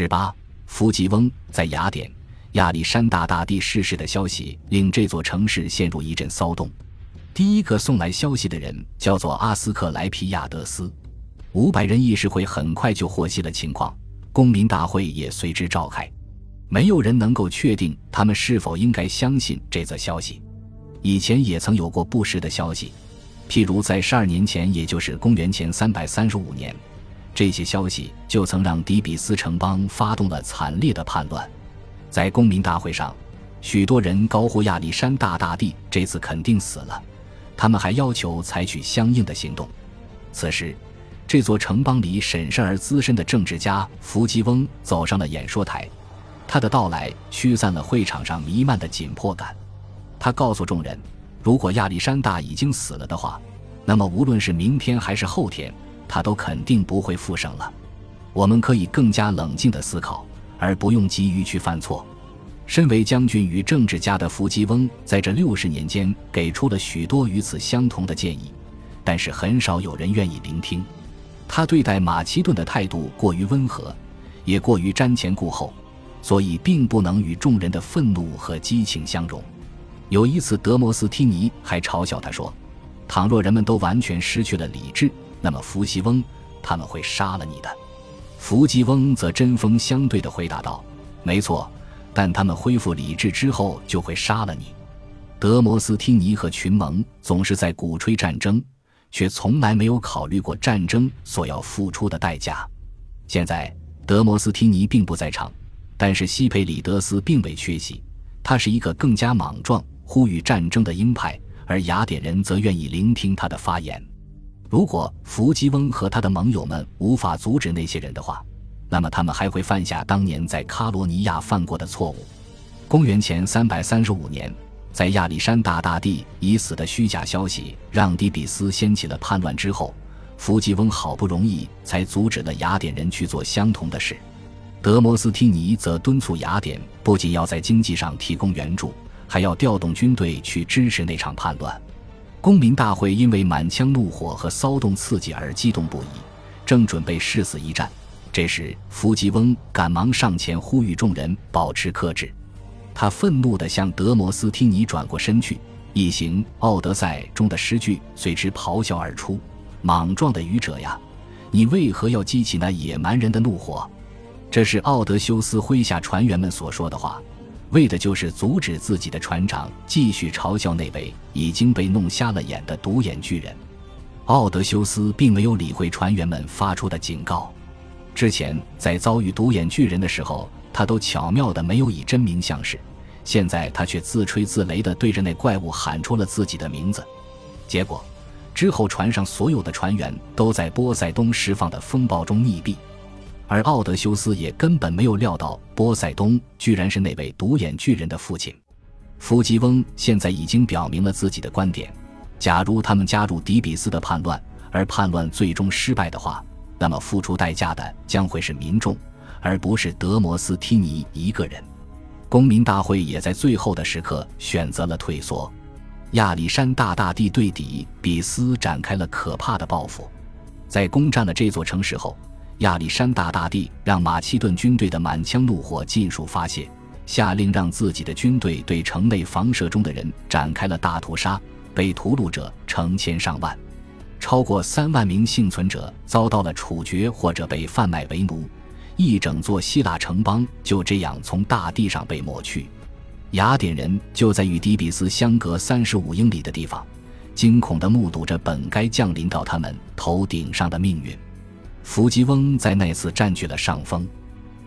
十八，弗吉翁在雅典，亚历山大大帝逝世的消息令这座城市陷入一阵骚动。第一个送来消息的人叫做阿斯克莱皮亚德斯。五百人议事会很快就获悉了情况，公民大会也随之召开。没有人能够确定他们是否应该相信这则消息。以前也曾有过不实的消息，譬如在十二年前，也就是公元前三百三十五年。这些消息就曾让底比斯城邦发动了惨烈的叛乱，在公民大会上，许多人高呼亚历山大大帝这次肯定死了，他们还要求采取相应的行动。此时，这座城邦里审慎而资深的政治家弗吉翁走上了演说台，他的到来驱散了会场上弥漫的紧迫感。他告诉众人，如果亚历山大已经死了的话，那么无论是明天还是后天。他都肯定不会复生了。我们可以更加冷静地思考，而不用急于去犯错。身为将军与政治家的伏基翁，在这六十年间给出了许多与此相同的建议，但是很少有人愿意聆听。他对待马其顿的态度过于温和，也过于瞻前顾后，所以并不能与众人的愤怒和激情相融。有一次，德摩斯提尼还嘲笑他说：“倘若人们都完全失去了理智。”那么，伏羲翁他们会杀了你的。伏吉翁则针锋相对地回答道：“没错，但他们恢复理智之后就会杀了你。”德摩斯汀尼和群盟总是在鼓吹战争，却从来没有考虑过战争所要付出的代价。现在，德摩斯汀尼并不在场，但是西佩里德斯并未缺席。他是一个更加莽撞、呼吁战争的鹰派，而雅典人则愿意聆听他的发言。如果伏吉翁和他的盟友们无法阻止那些人的话，那么他们还会犯下当年在卡罗尼亚犯过的错误。公元前三百三十五年，在亚历山大大帝已死的虚假消息让底比斯掀起了叛乱之后，伏吉翁好不容易才阻止了雅典人去做相同的事。德摩斯提尼则敦促雅典不仅要在经济上提供援助，还要调动军队去支持那场叛乱。公民大会因为满腔怒火和骚动刺激而激动不已，正准备誓死一战。这时，弗吉翁赶忙上前呼吁众人保持克制。他愤怒地向德摩斯汀尼转过身去，一行《奥德赛》中的诗句随之咆哮而出：“莽撞的愚者呀，你为何要激起那野蛮人的怒火？”这是奥德修斯麾下船员们所说的话。为的就是阻止自己的船长继续嘲笑那位已经被弄瞎了眼的独眼巨人。奥德修斯并没有理会船员们发出的警告。之前在遭遇独眼巨人的时候，他都巧妙的没有以真名相示。现在他却自吹自擂的对着那怪物喊出了自己的名字。结果，之后船上所有的船员都在波塞冬释放的风暴中溺毙。而奥德修斯也根本没有料到波塞冬居然是那位独眼巨人的父亲。弗吉翁现在已经表明了自己的观点：假如他们加入迪比斯的叛乱，而叛乱最终失败的话，那么付出代价的将会是民众，而不是德摩斯提尼一个人。公民大会也在最后的时刻选择了退缩。亚历山大大帝对底比斯展开了可怕的报复，在攻占了这座城市后。亚历山大大帝让马其顿军队的满腔怒火尽数发泄，下令让自己的军队对城内房舍中的人展开了大屠杀，被屠戮者成千上万，超过三万名幸存者遭到了处决或者被贩卖为奴，一整座希腊城邦就这样从大地上被抹去。雅典人就在与底比斯相隔三十五英里的地方，惊恐地目睹着本该降临到他们头顶上的命运。伏吉翁在那次占据了上风，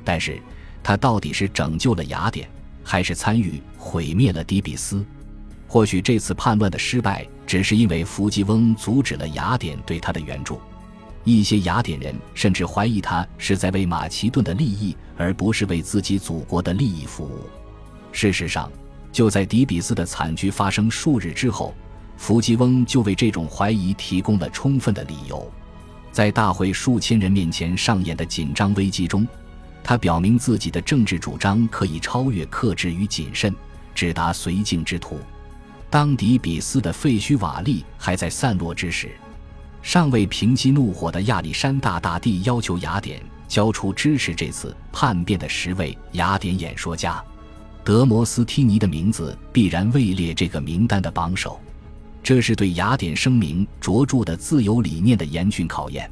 但是他到底是拯救了雅典，还是参与毁灭了底比斯？或许这次叛乱的失败，只是因为伏吉翁阻止了雅典对他的援助。一些雅典人甚至怀疑他是在为马其顿的利益，而不是为自己祖国的利益服务。事实上，就在底比斯的惨剧发生数日之后，伏吉翁就为这种怀疑提供了充分的理由。在大会数千人面前上演的紧张危机中，他表明自己的政治主张可以超越克制与谨慎，直达绥靖之途。当底比斯的废墟瓦砾还在散落之时，尚未平息怒火的亚历山大大帝要求雅典交出支持这次叛变的十位雅典演说家。德摩斯梯尼的名字必然位列这个名单的榜首。这是对雅典声明卓著的自由理念的严峻考验。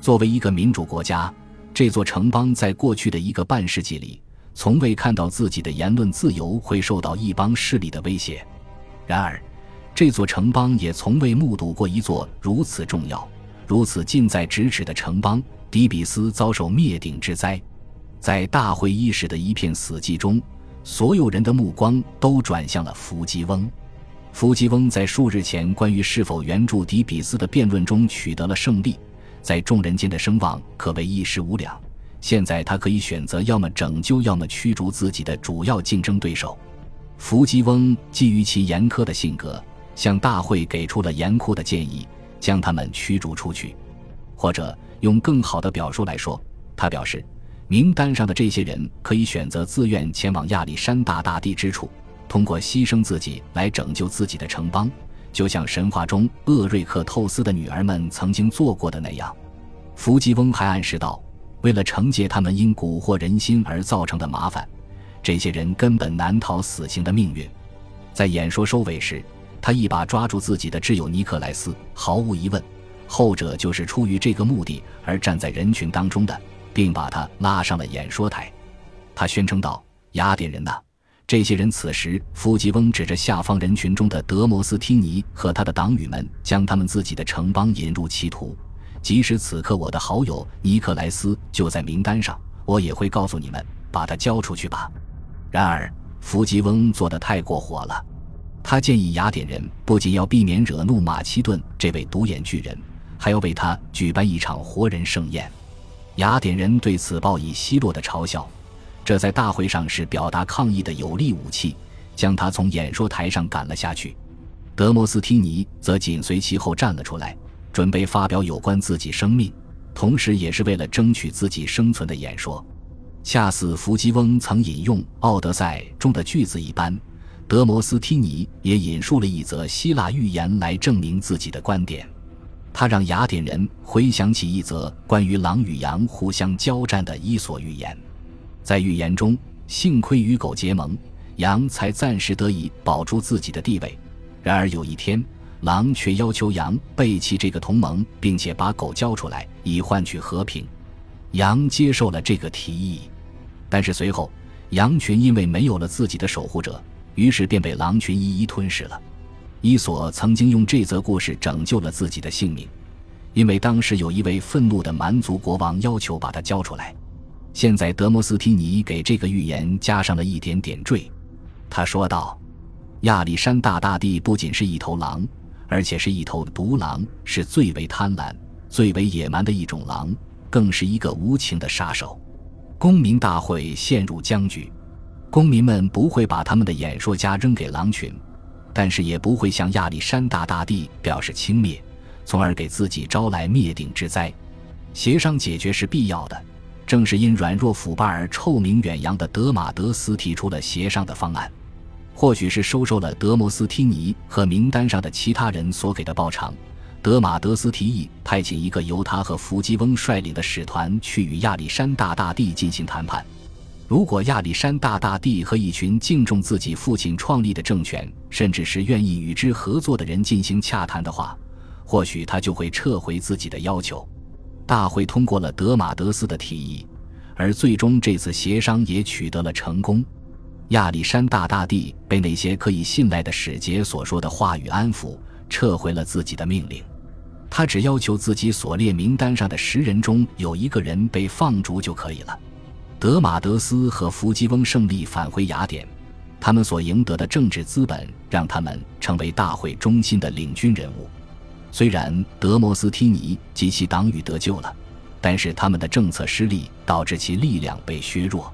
作为一个民主国家，这座城邦在过去的一个半世纪里，从未看到自己的言论自由会受到一邦势力的威胁。然而，这座城邦也从未目睹过一座如此重要、如此近在咫尺的城邦——底比斯遭受灭顶之灾。在大会伊始的一片死寂中，所有人的目光都转向了伏基翁。伏基翁在数日前关于是否援助迪比斯的辩论中取得了胜利，在众人间的声望可谓一时无两。现在他可以选择要么拯救，要么驱逐自己的主要竞争对手。伏基翁基于其严苛的性格，向大会给出了严酷的建议，将他们驱逐出去。或者用更好的表述来说，他表示，名单上的这些人可以选择自愿前往亚历山大大帝之处。通过牺牲自己来拯救自己的城邦，就像神话中厄瑞克透斯的女儿们曾经做过的那样。伏基翁还暗示道：“为了惩戒他们因蛊惑人心而造成的麻烦，这些人根本难逃死刑的命运。”在演说收尾时，他一把抓住自己的挚友尼克莱斯。毫无疑问，后者就是出于这个目的而站在人群当中的，并把他拉上了演说台。他宣称道：“雅典人呐！”这些人此时，伏吉翁指着下方人群中的德摩斯汀尼和他的党羽们，将他们自己的城邦引入歧途。即使此刻我的好友尼克莱斯就在名单上，我也会告诉你们，把他交出去吧。然而，伏吉翁做得太过火了。他建议雅典人不仅要避免惹怒马其顿这位独眼巨人，还要为他举办一场活人盛宴。雅典人对此报以奚落的嘲笑。这在大会上是表达抗议的有力武器，将他从演说台上赶了下去。德摩斯汀尼则紧随其后站了出来，准备发表有关自己生命，同时也是为了争取自己生存的演说。恰似伏基翁曾引用《奥德赛》中的句子一般，德摩斯汀尼也引述了一则希腊寓言来证明自己的观点。他让雅典人回想起一则关于狼与羊互相交战的伊索寓言。在预言中，幸亏与狗结盟，羊才暂时得以保住自己的地位。然而有一天，狼却要求羊背弃这个同盟，并且把狗交出来，以换取和平。羊接受了这个提议，但是随后，羊群因为没有了自己的守护者，于是便被狼群一一吞噬了。伊索曾经用这则故事拯救了自己的性命，因为当时有一位愤怒的蛮族国王要求把他交出来。现在，德摩斯提尼给这个预言加上了一点点缀。他说道：“亚历山大大帝不仅是一头狼，而且是一头毒狼，是最为贪婪、最为野蛮的一种狼，更是一个无情的杀手。”公民大会陷入僵局，公民们不会把他们的演说家扔给狼群，但是也不会向亚历山大大帝表示轻蔑，从而给自己招来灭顶之灾。协商解决是必要的。正是因软弱腐败而臭名远扬的德马德斯提出了协商的方案，或许是收受了德摩斯汀尼和名单上的其他人所给的报偿，德马德斯提议派遣一个由他和伏基翁率领的使团去与亚历山大大帝进行谈判。如果亚历山大大帝和一群敬重自己父亲创立的政权，甚至是愿意与之合作的人进行洽谈的话，或许他就会撤回自己的要求。大会通过了德马德斯的提议，而最终这次协商也取得了成功。亚历山大大帝被那些可以信赖的使节所说的话语安抚，撤回了自己的命令。他只要求自己所列名单上的十人中有一个人被放逐就可以了。德马德斯和伏基翁胜利返回雅典，他们所赢得的政治资本让他们成为大会中心的领军人物。虽然德摩斯汀尼及其党羽得救了，但是他们的政策失利导致其力量被削弱，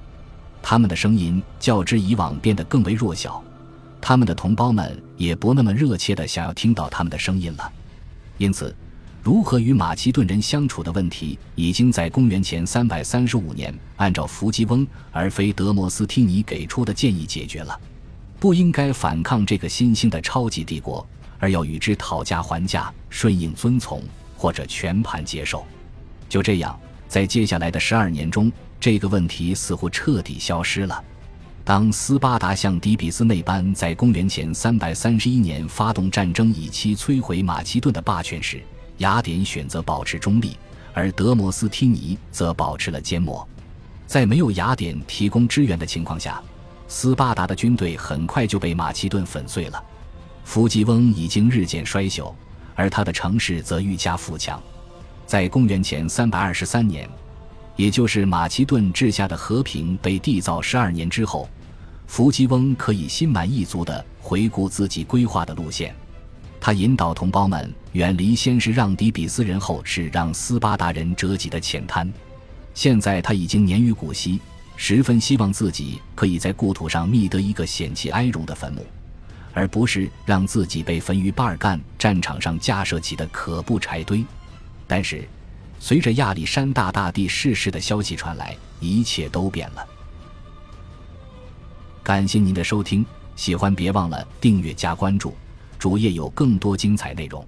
他们的声音较之以往变得更为弱小，他们的同胞们也不那么热切地想要听到他们的声音了。因此，如何与马其顿人相处的问题，已经在公元前三百三十五年按照伏基翁而非德摩斯提尼给出的建议解决了。不应该反抗这个新兴的超级帝国。而要与之讨价还价，顺应遵从，或者全盘接受。就这样，在。接下来的十二年中，这个问题似乎彻底消失了。当斯巴达像底比斯那般在公元前三百三十一年发动战争，以期摧毁马其顿的霸权时，雅典选择保持中立，而德摩斯梯尼则保持了缄默。在没有雅典提供支援的情况下，斯巴达的军队很快就被马其顿粉碎了。弗吉翁已经日渐衰朽，而他的城市则愈加富强。在公元前三百二十三年，也就是马其顿治下的和平被缔造十二年之后，弗吉翁可以心满意足地回顾自己规划的路线。他引导同胞们远离先是让底比斯人，后是让斯巴达人折戟的浅滩。现在他已经年逾古稀，十分希望自己可以在故土上觅得一个险气哀荣的坟墓，而不是让自己被焚于巴尔干战场上架设起的可怖柴堆。但是，随着亚历山大大帝逝世的消息传来，一切都变了。感谢您的收听，喜欢别忘了订阅加关注，主页有更多精彩内容。